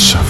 us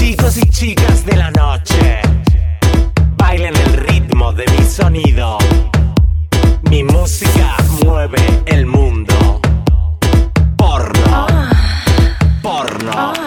Chicos y chicas de la noche, bailen el ritmo de mi sonido. Mi música mueve el mundo. Porno. Ah. Porno. Ah.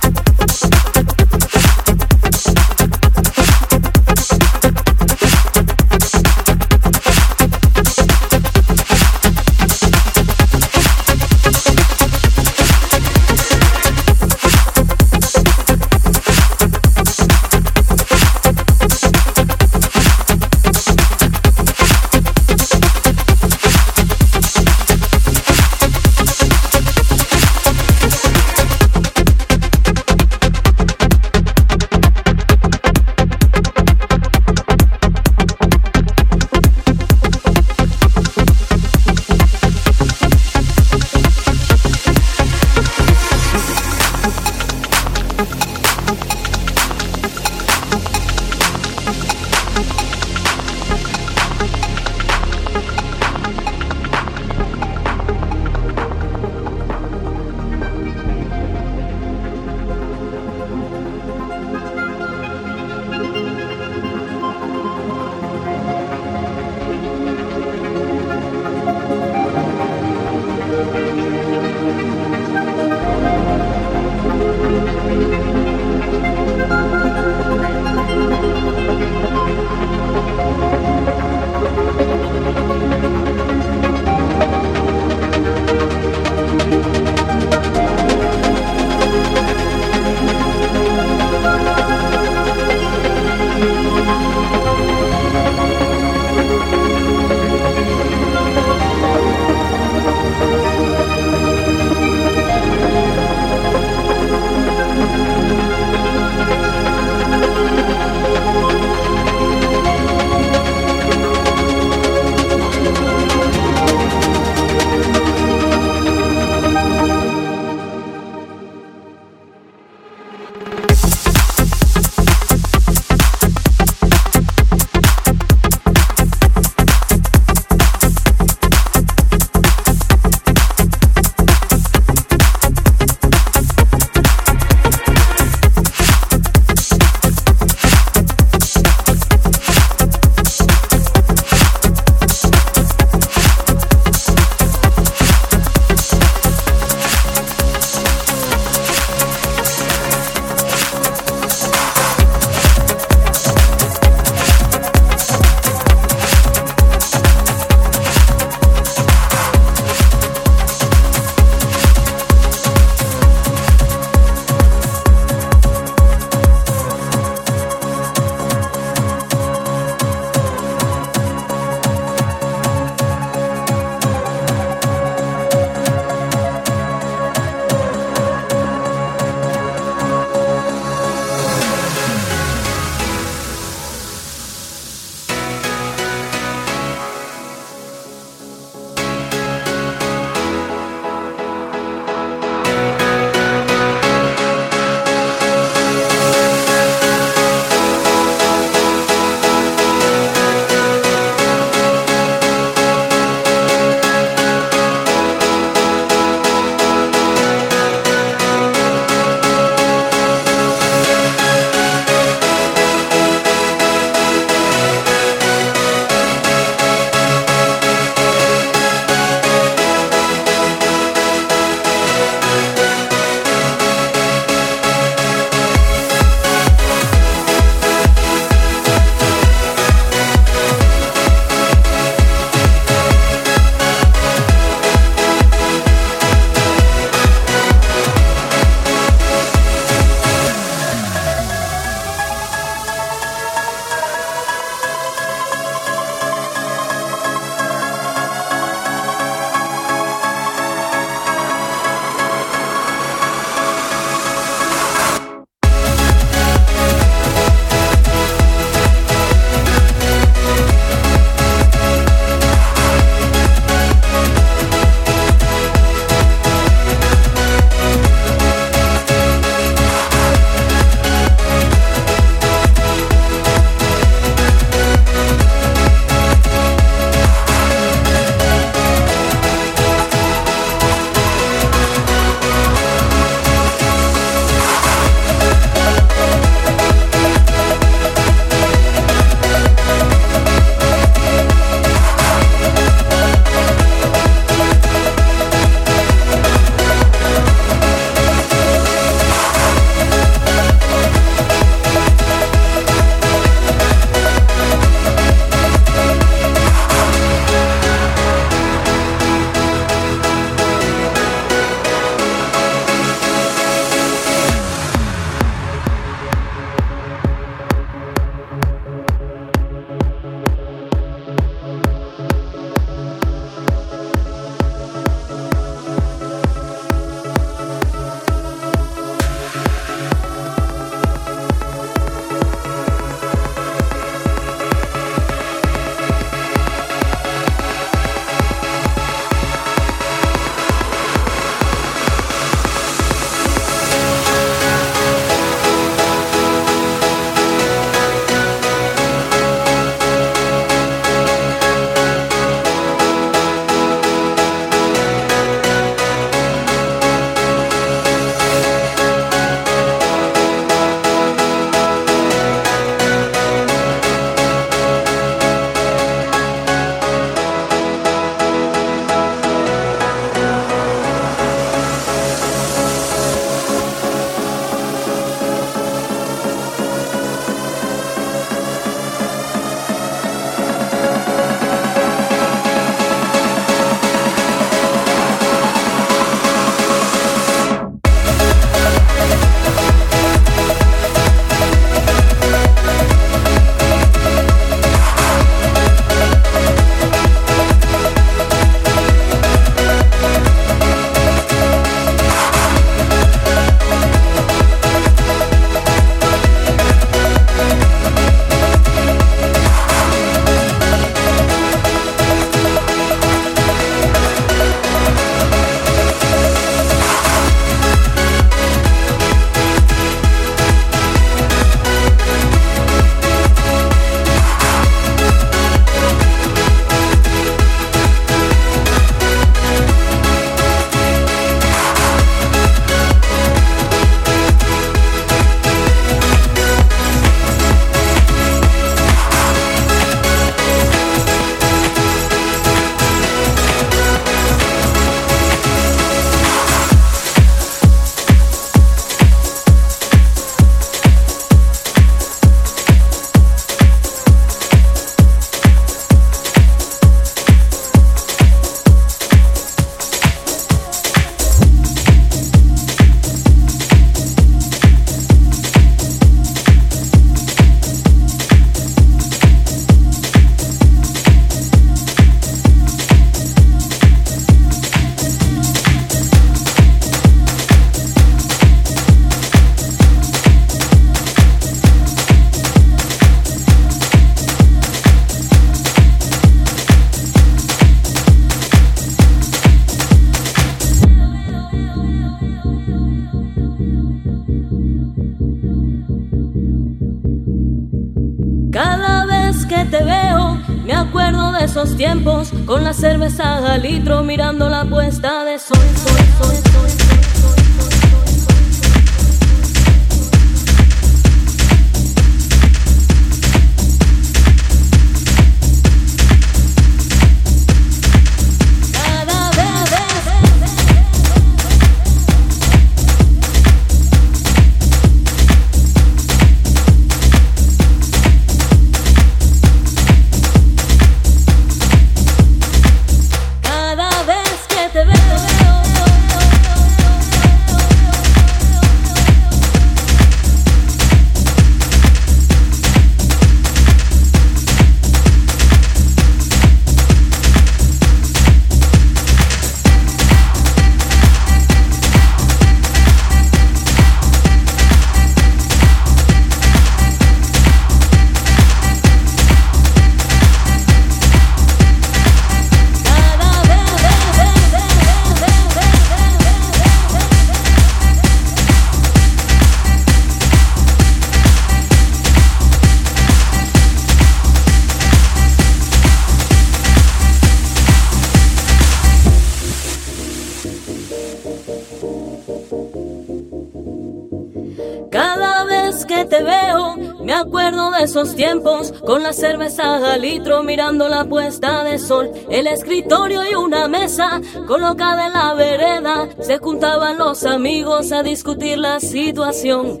Cerveza al litro, mirando la puesta de sol, el escritorio y una mesa colocada en la vereda, se juntaban los amigos a discutir la situación.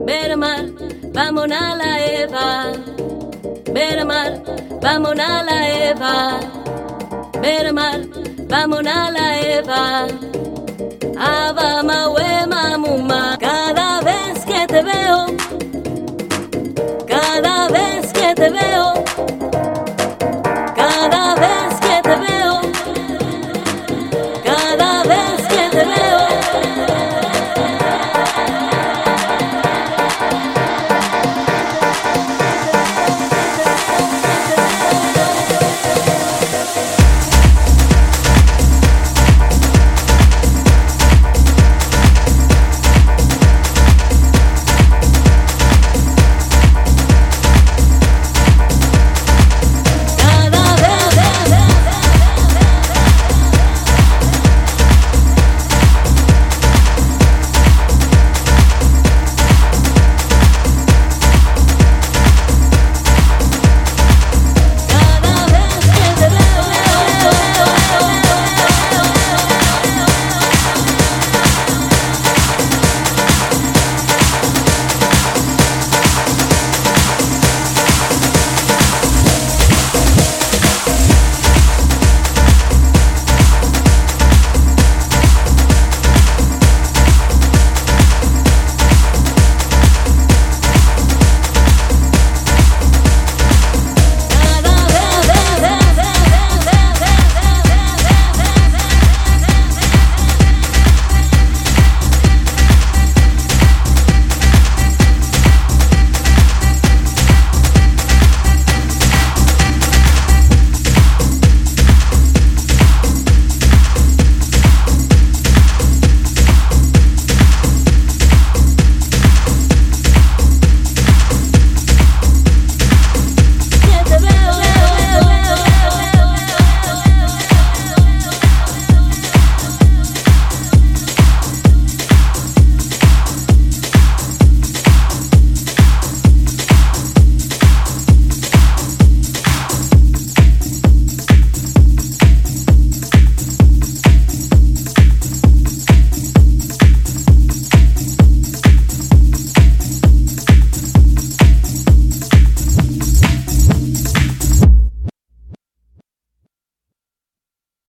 Ver mar, vamos a la Eva. Ver mar, vamos a la Eva. Ver mar, vamos a la Eva. Aba, ma, we, te veo.